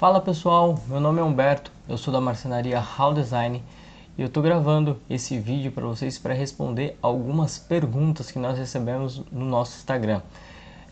Fala pessoal, meu nome é Humberto, eu sou da marcenaria How Design e eu estou gravando esse vídeo para vocês para responder algumas perguntas que nós recebemos no nosso Instagram.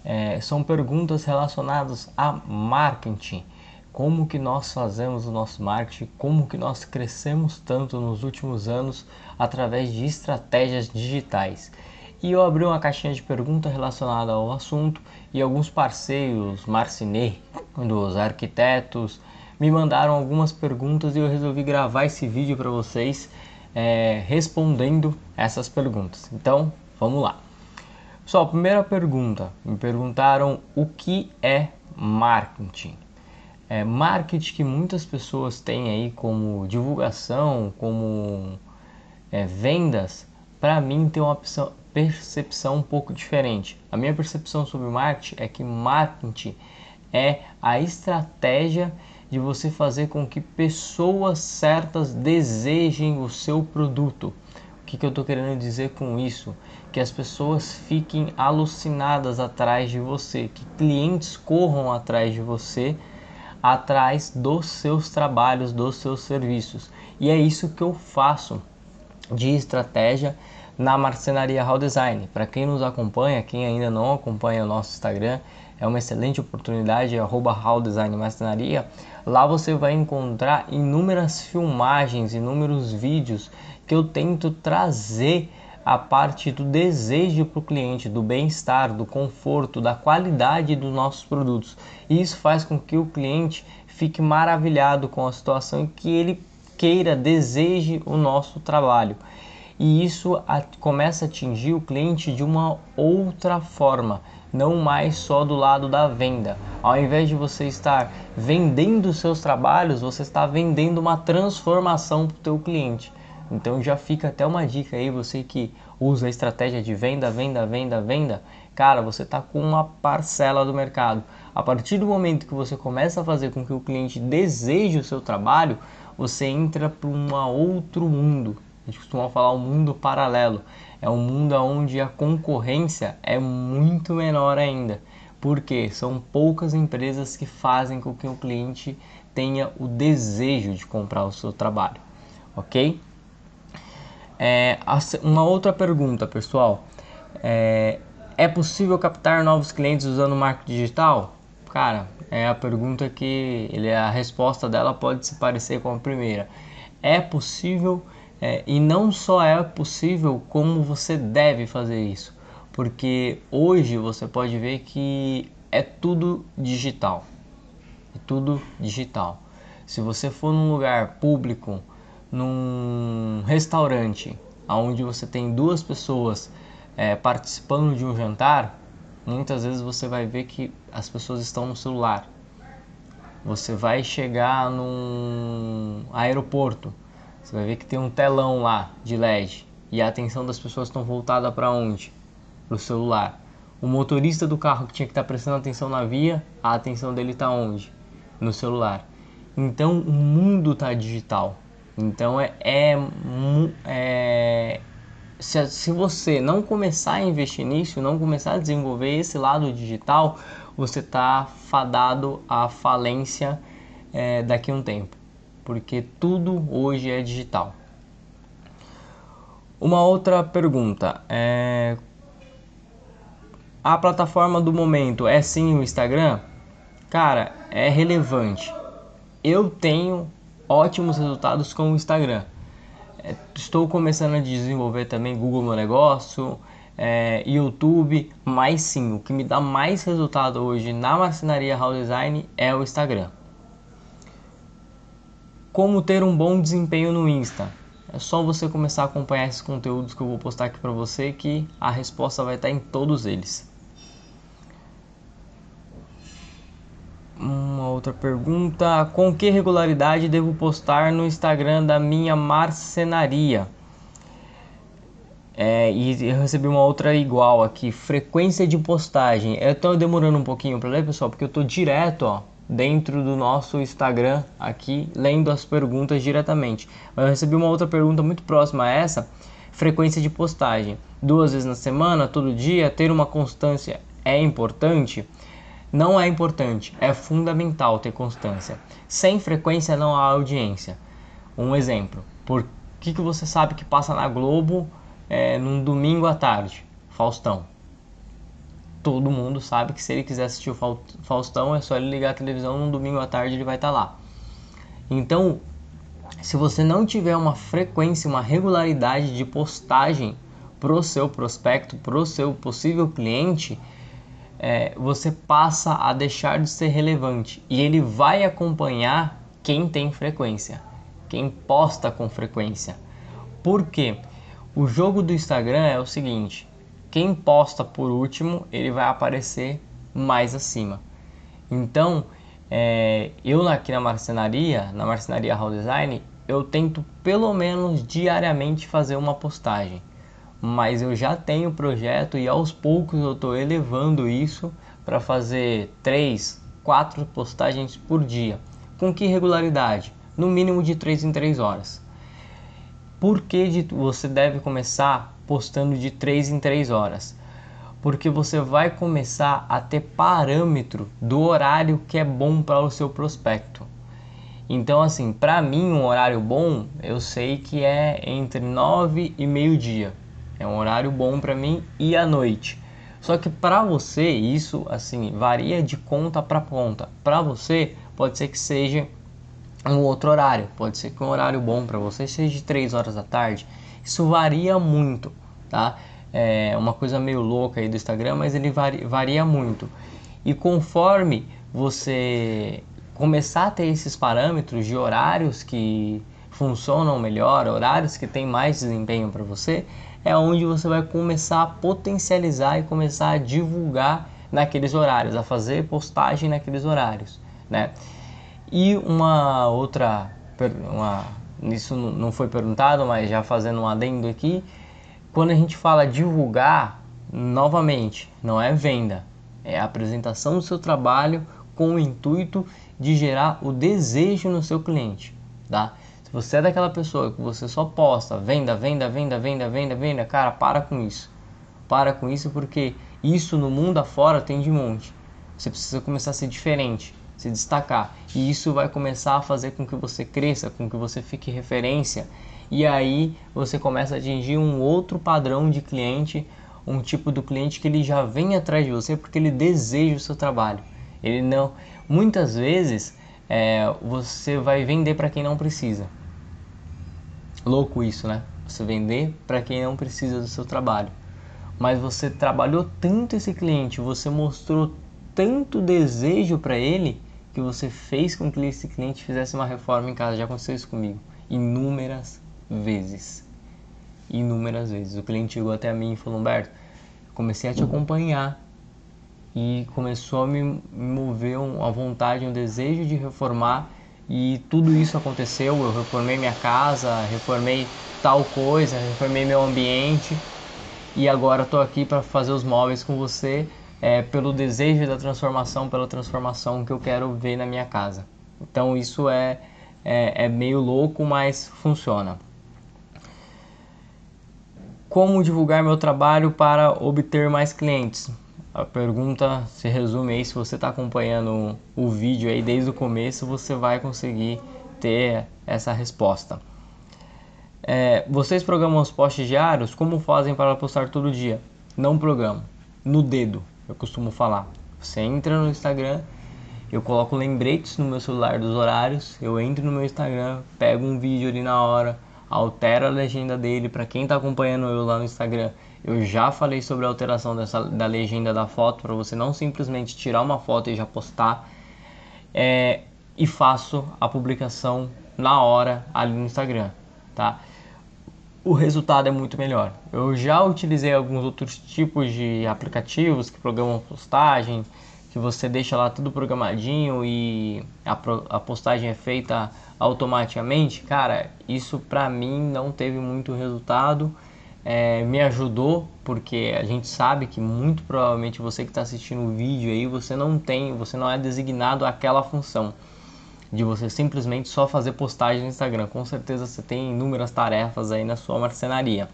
É, são perguntas relacionadas a marketing, como que nós fazemos o nosso marketing, como que nós crescemos tanto nos últimos anos através de estratégias digitais. E eu abri uma caixinha de perguntas relacionada ao assunto e alguns parceiros, marcenê, dos arquitetos, me mandaram algumas perguntas e eu resolvi gravar esse vídeo para vocês é, respondendo essas perguntas. Então, vamos lá. Pessoal, primeira pergunta, me perguntaram o que é marketing. É, marketing que muitas pessoas têm aí como divulgação, como é, vendas, para mim tem uma percepção um pouco diferente. A minha percepção sobre marketing é que marketing é a estratégia de você fazer com que pessoas certas desejem o seu produto. O que, que eu estou querendo dizer com isso? Que as pessoas fiquem alucinadas atrás de você, que clientes corram atrás de você, atrás dos seus trabalhos, dos seus serviços. E é isso que eu faço de estratégia na marcenaria How Design. Para quem nos acompanha, quem ainda não acompanha o nosso Instagram, é uma excelente oportunidade, é arroba How Design Marcenaria. Lá você vai encontrar inúmeras filmagens, inúmeros vídeos que eu tento trazer a parte do desejo para o cliente, do bem-estar, do conforto, da qualidade dos nossos produtos. E isso faz com que o cliente fique maravilhado com a situação e que ele queira, deseje o nosso trabalho. E isso começa a atingir o cliente de uma outra forma, não mais só do lado da venda. Ao invés de você estar vendendo seus trabalhos, você está vendendo uma transformação para o teu cliente. Então já fica até uma dica aí, você que usa a estratégia de venda, venda, venda, venda, cara, você está com uma parcela do mercado. A partir do momento que você começa a fazer com que o cliente deseje o seu trabalho, você entra para um outro mundo. A gente costuma falar um mundo paralelo. É um mundo onde a concorrência é muito menor ainda. Porque são poucas empresas que fazem com que o cliente tenha o desejo de comprar o seu trabalho. Ok? É, uma outra pergunta, pessoal. É, é possível captar novos clientes usando marketing digital? Cara, é a pergunta que ele, a resposta dela pode se parecer com a primeira. É possível é, e não só é possível, como você deve fazer isso. Porque hoje você pode ver que é tudo digital. É tudo digital. Se você for num lugar público, num restaurante, onde você tem duas pessoas é, participando de um jantar, muitas vezes você vai ver que as pessoas estão no celular. Você vai chegar num aeroporto, você vai ver que tem um telão lá de LED e a atenção das pessoas estão voltada para onde? Para o celular. O motorista do carro que tinha que estar tá prestando atenção na via, a atenção dele está onde? No celular. Então o mundo está digital. Então é, é, é se, se você não começar a investir nisso, não começar a desenvolver esse lado digital, você está fadado à falência é, daqui a um tempo, porque tudo hoje é digital. Uma outra pergunta é a plataforma do momento é sim o Instagram? Cara, é relevante. Eu tenho ótimos resultados com o Instagram. É, estou começando a desenvolver também Google Meu Negócio, é, YouTube, mas sim, o que me dá mais resultado hoje na marcenaria How Design é o Instagram. Como ter um bom desempenho no Insta? É só você começar a acompanhar esses conteúdos que eu vou postar aqui para você que a resposta vai estar em todos eles. Uma outra pergunta: com que regularidade devo postar no Instagram da minha marcenaria? É, e eu recebi uma outra igual aqui, frequência de postagem. Eu estou demorando um pouquinho para ler, pessoal, porque eu estou direto, ó, dentro do nosso Instagram aqui, lendo as perguntas diretamente. Mas eu recebi uma outra pergunta muito próxima a essa, frequência de postagem. Duas vezes na semana, todo dia, ter uma constância é importante? não é importante, é fundamental ter constância. Sem frequência não há audiência. Um exemplo, por que, que você sabe que passa na Globo é, num domingo à tarde? Faustão. Todo mundo sabe que se ele quiser assistir o Faustão, é só ele ligar a televisão num domingo à tarde ele vai estar tá lá. Então, se você não tiver uma frequência, uma regularidade de postagem para o seu prospecto, para o seu possível cliente, é, você passa a deixar de ser relevante e ele vai acompanhar quem tem frequência, quem posta com frequência. Por quê? O jogo do Instagram é o seguinte: quem posta por último, ele vai aparecer mais acima. Então, é, eu aqui na marcenaria, na marcenaria Hall Design, eu tento pelo menos diariamente fazer uma postagem. Mas eu já tenho projeto e aos poucos eu estou elevando isso para fazer 3, 4 postagens por dia. Com que regularidade? No mínimo de 3 em 3 horas. Por que de, você deve começar postando de 3 em 3 horas? porque você vai começar a ter parâmetro do horário que é bom para o seu prospecto. Então, assim, para mim, um horário bom, eu sei que é entre 9 e meio-dia. É um horário bom para mim e à noite. Só que para você, isso assim varia de conta para ponta. Para você, pode ser que seja um outro horário. Pode ser que um horário bom para você seja de 3 horas da tarde. Isso varia muito, tá? é uma coisa meio louca aí do Instagram, mas ele varia, muito. E conforme você começar a ter esses parâmetros de horários que funcionam melhor, horários que têm mais desempenho para você, é onde você vai começar a potencializar e começar a divulgar naqueles horários, a fazer postagem naqueles horários, né? E uma outra, uma, isso não foi perguntado, mas já fazendo um adendo aqui, quando a gente fala divulgar, novamente, não é venda, é a apresentação do seu trabalho com o intuito de gerar o desejo no seu cliente, tá? Se você é daquela pessoa que você só posta venda, venda, venda, venda, venda, venda, cara, para com isso. Para com isso porque isso no mundo afora tem de monte. Você precisa começar a ser diferente, se destacar. E isso vai começar a fazer com que você cresça, com que você fique referência e aí você começa a atingir um outro padrão de cliente, um tipo do cliente que ele já vem atrás de você porque ele deseja o seu trabalho. Ele não, muitas vezes é, você vai vender para quem não precisa. Louco isso, né? Você vender para quem não precisa do seu trabalho. Mas você trabalhou tanto esse cliente, você mostrou tanto desejo para ele que você fez com que esse cliente fizesse uma reforma em casa. Já aconteceu isso comigo inúmeras vezes. Inúmeras vezes. O cliente chegou até mim e falou: Humberto, comecei a te acompanhar e começou a me mover a vontade, um desejo de reformar e tudo isso aconteceu. Eu reformei minha casa, reformei tal coisa, reformei meu ambiente e agora estou aqui para fazer os móveis com você é, pelo desejo da transformação, pela transformação que eu quero ver na minha casa. Então isso é, é, é meio louco, mas funciona. Como divulgar meu trabalho para obter mais clientes? A pergunta se resume aí, se você está acompanhando o vídeo aí desde o começo, você vai conseguir ter essa resposta. É, vocês programam os posts diários? Como fazem para postar todo dia? Não programo, no dedo, eu costumo falar. Você entra no Instagram, eu coloco lembretes no meu celular dos horários, eu entro no meu Instagram, pego um vídeo ali na hora, altera a legenda dele. Para quem está acompanhando eu lá no Instagram, eu já falei sobre a alteração dessa, da legenda da foto para você não simplesmente tirar uma foto e já postar. É, e faço a publicação na hora ali no Instagram, tá? O resultado é muito melhor. Eu já utilizei alguns outros tipos de aplicativos que programam postagem, que você deixa lá tudo programadinho e a, a postagem é feita automaticamente, cara, isso pra mim não teve muito resultado. É, me ajudou porque a gente sabe que muito provavelmente você que está assistindo o vídeo aí você não tem, você não é designado aquela função de você simplesmente só fazer postagem no Instagram. Com certeza você tem inúmeras tarefas aí na sua marcenaria.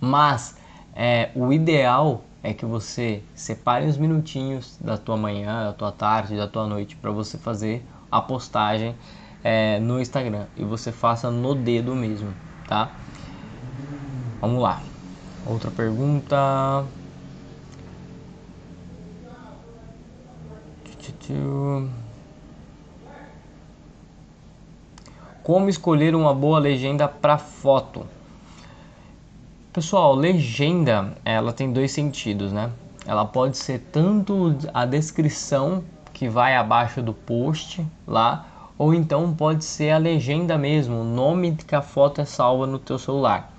Mas é, o ideal é que você separe uns minutinhos da tua manhã, da tua tarde, da tua noite para você fazer a postagem é, no Instagram e você faça no dedo mesmo, tá? Vamos lá. Outra pergunta. Como escolher uma boa legenda para foto? Pessoal, legenda, ela tem dois sentidos, né? Ela pode ser tanto a descrição que vai abaixo do post lá, ou então pode ser a legenda mesmo, o nome que a foto é salva no teu celular.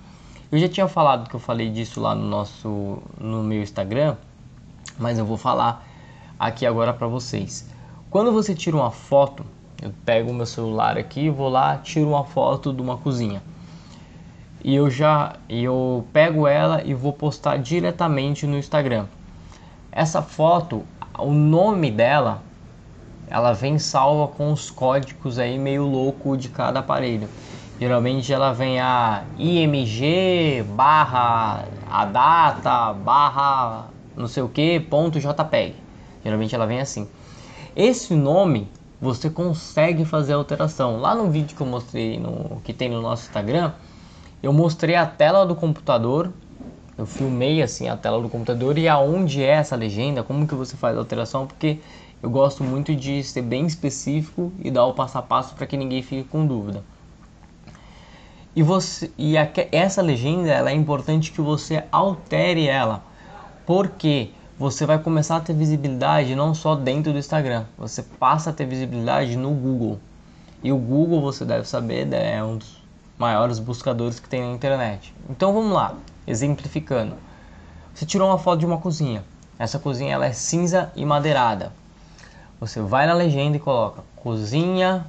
Eu já tinha falado que eu falei disso lá no nosso no meu Instagram, mas eu vou falar aqui agora para vocês. Quando você tira uma foto, eu pego o meu celular aqui, vou lá, tiro uma foto de uma cozinha e eu já eu pego ela e vou postar diretamente no Instagram. Essa foto, o nome dela, ela vem salva com os códigos aí meio louco de cada aparelho. Geralmente ela vem a IMG barra a data barra não sei o que ponto JPEG. Geralmente ela vem assim. Esse nome você consegue fazer alteração. Lá no vídeo que eu mostrei no que tem no nosso Instagram, eu mostrei a tela do computador, eu filmei assim a tela do computador e aonde é essa legenda, como que você faz a alteração, porque eu gosto muito de ser bem específico e dar o passo a passo para que ninguém fique com dúvida. E, você, e a, essa legenda é importante que você altere ela, porque você vai começar a ter visibilidade não só dentro do Instagram, você passa a ter visibilidade no Google. E o Google, você deve saber, é um dos maiores buscadores que tem na internet. Então vamos lá, exemplificando. Você tirou uma foto de uma cozinha. Essa cozinha ela é cinza e madeirada. Você vai na legenda e coloca cozinha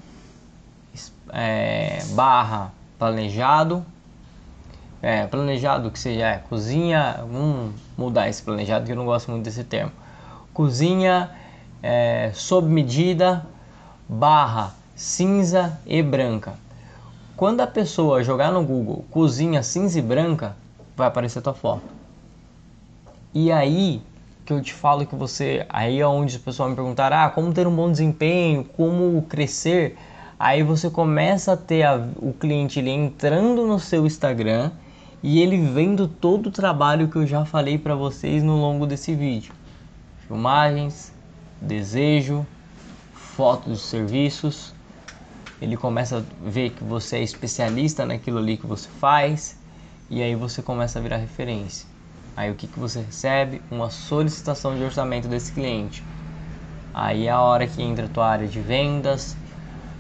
é, barra planejado. É, planejado que seja é, cozinha. Vamos mudar esse planejado que eu não gosto muito desse termo. Cozinha é, sob medida barra cinza e branca. Quando a pessoa jogar no Google cozinha cinza e branca, vai aparecer tua foto. E aí que eu te falo que você, aí é onde o pessoal me perguntar, ah, como ter um bom desempenho, como crescer, aí você começa a ter a, o cliente ele entrando no seu Instagram e ele vendo todo o trabalho que eu já falei para vocês no longo desse vídeo. Filmagens, desejo, fotos de serviços, ele começa a ver que você é especialista naquilo ali que você faz e aí você começa a virar referência. Aí o que, que você recebe? Uma solicitação de orçamento desse cliente. Aí é a hora que entra a tua área de vendas,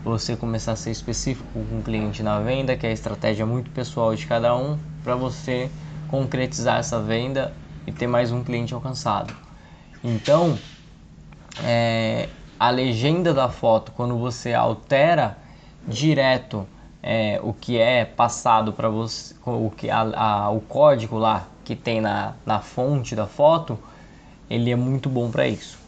você começar a ser específico com o cliente na venda, que é a estratégia muito pessoal de cada um, para você concretizar essa venda e ter mais um cliente alcançado. Então, é, a legenda da foto, quando você altera direto é, o que é passado para você, o, que, a, a, o código lá que tem na, na fonte da foto, ele é muito bom para isso.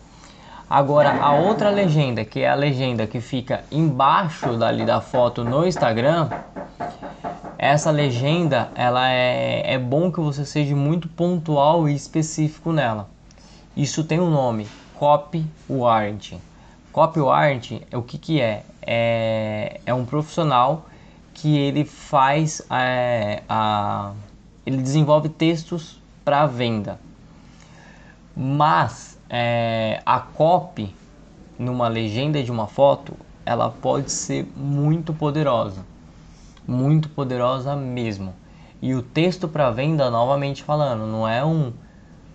Agora, a outra legenda, que é a legenda que fica embaixo dali da foto no Instagram, essa legenda, ela é, é bom que você seja muito pontual e específico nela. Isso tem um nome, copywriting. Copywriting, o que que é? é, é um profissional que ele faz é, a, ele desenvolve textos para venda. Mas é, a copy numa legenda de uma foto ela pode ser muito poderosa. Muito poderosa mesmo. E o texto para venda novamente falando não é um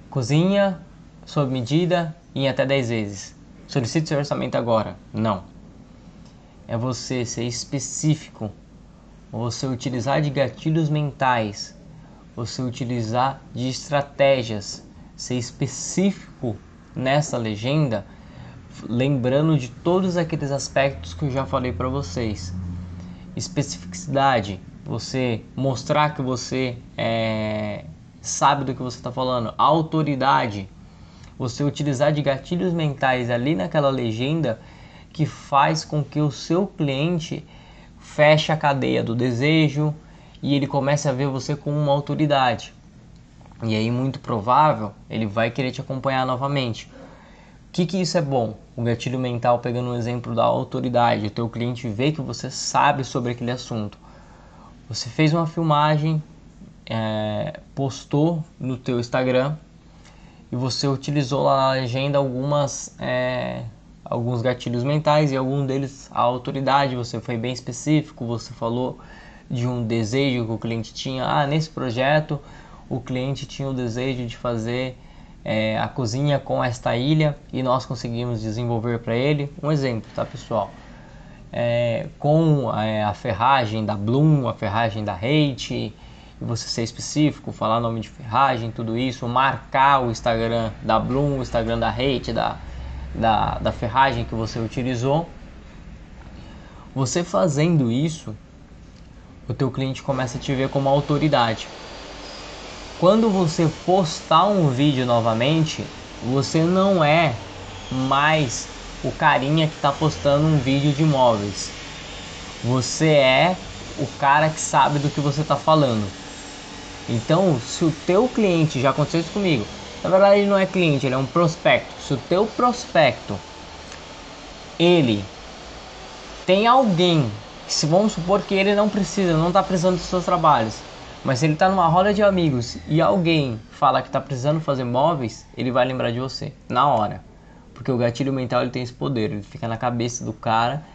cozinha sob medida em até 10 vezes. Solicite seu orçamento agora. Não. É você ser específico, você utilizar de gatilhos mentais, você utilizar de estratégias, ser específico nessa legenda, lembrando de todos aqueles aspectos que eu já falei para vocês. Especificidade, você mostrar que você é, sabe do que você está falando. Autoridade, você utilizar de gatilhos mentais ali naquela legenda que faz com que o seu cliente feche a cadeia do desejo e ele comece a ver você como uma autoridade. E aí, muito provável, ele vai querer te acompanhar novamente. O que, que isso é bom? O gatilho mental, pegando um exemplo da autoridade, o teu cliente vê que você sabe sobre aquele assunto. Você fez uma filmagem, é, postou no teu Instagram e você utilizou lá na legenda algumas é, alguns gatilhos mentais e algum deles a autoridade. Você foi bem específico, você falou de um desejo que o cliente tinha. Ah, nesse projeto o cliente tinha o desejo de fazer é, a cozinha com esta ilha e nós conseguimos desenvolver para ele. Um exemplo, tá pessoal? É, com é, a ferragem da Bloom, a ferragem da Hate, você ser específico, falar nome de ferragem, tudo isso, marcar o Instagram da Bloom, o Instagram da Hate, da, da, da ferragem que você utilizou. Você fazendo isso, o teu cliente começa a te ver como autoridade. Quando você postar um vídeo novamente, você não é mais o carinha que está postando um vídeo de imóveis. Você é o cara que sabe do que você está falando. Então, se o teu cliente já aconteceu isso comigo, na verdade ele não é cliente, ele é um prospecto. Se o teu prospecto ele tem alguém, se vamos supor que ele não precisa, não está precisando dos seus trabalhos, mas se ele está numa roda de amigos e alguém fala que está precisando fazer móveis, ele vai lembrar de você na hora. Porque o gatilho mental ele tem esse poder, ele fica na cabeça do cara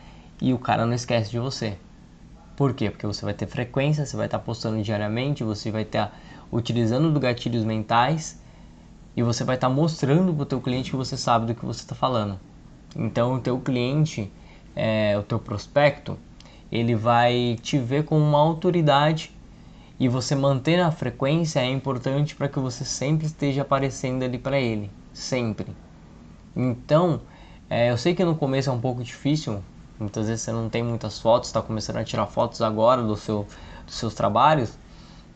e o cara não esquece de você. Por quê? Porque você vai ter frequência, você vai estar tá postando diariamente, você vai estar utilizando do gatilhos mentais e você vai estar tá mostrando para o teu cliente que você sabe do que você está falando. Então o teu cliente, é, o teu prospecto, ele vai te ver como uma autoridade e você manter a frequência é importante para que você sempre esteja aparecendo ali para ele, sempre. Então, é, eu sei que no começo é um pouco difícil, muitas vezes você não tem muitas fotos, está começando a tirar fotos agora do seu, dos seus trabalhos,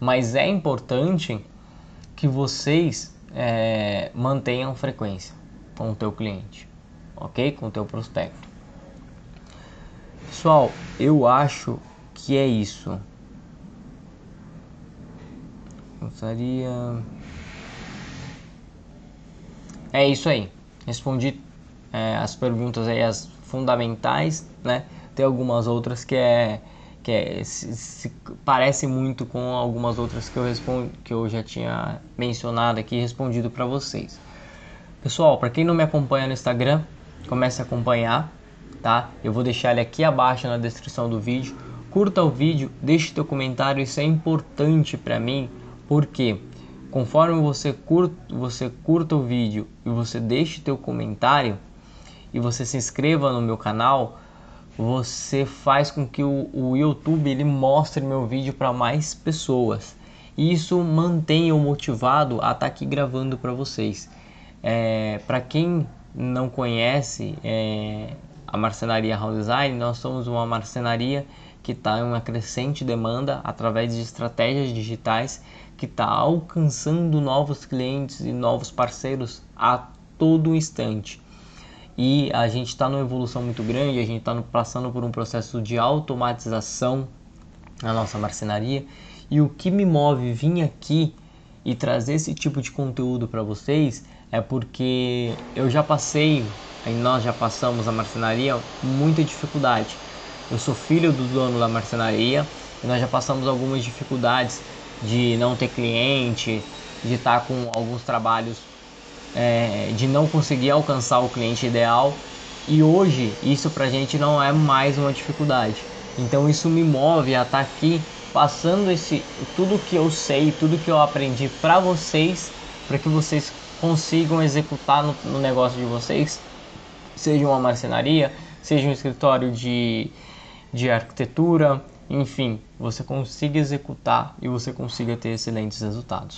mas é importante que vocês é, mantenham frequência com o teu cliente, ok? Com o teu prospecto. Pessoal, eu acho que é isso. Gostaria. É isso aí. Respondi é, as perguntas aí, as fundamentais, né? Tem algumas outras que é que é, se, se, parece muito com algumas outras que eu respondo, que eu já tinha mencionado aqui, respondido para vocês. Pessoal, para quem não me acompanha no Instagram, comece a acompanhar, tá? Eu vou deixar ele aqui abaixo na descrição do vídeo. Curta o vídeo, deixe teu comentário, isso é importante para mim porque conforme você curta, você curta o vídeo e você deixe teu comentário e você se inscreva no meu canal, você faz com que o, o YouTube ele mostre meu vídeo para mais pessoas. E isso mantém eu motivado a estar tá aqui gravando para vocês. É, para quem não conhece é, a marcenaria House Design, nós somos uma marcenaria que está em uma crescente demanda através de estratégias digitais que está alcançando novos clientes e novos parceiros a todo instante. E a gente está numa evolução muito grande, a gente está passando por um processo de automatização na nossa marcenaria. E o que me move vir aqui e trazer esse tipo de conteúdo para vocês é porque eu já passei, e nós já passamos a marcenaria, muita dificuldade. Eu sou filho do dono da marcenaria e nós já passamos algumas dificuldades de não ter cliente, de estar tá com alguns trabalhos é, de não conseguir alcançar o cliente ideal. E hoje isso pra gente não é mais uma dificuldade. Então isso me move a estar tá aqui passando esse tudo que eu sei, tudo que eu aprendi para vocês, para que vocês consigam executar no, no negócio de vocês, seja uma marcenaria, seja um escritório de, de arquitetura, enfim, você consiga executar e você consiga ter excelentes resultados.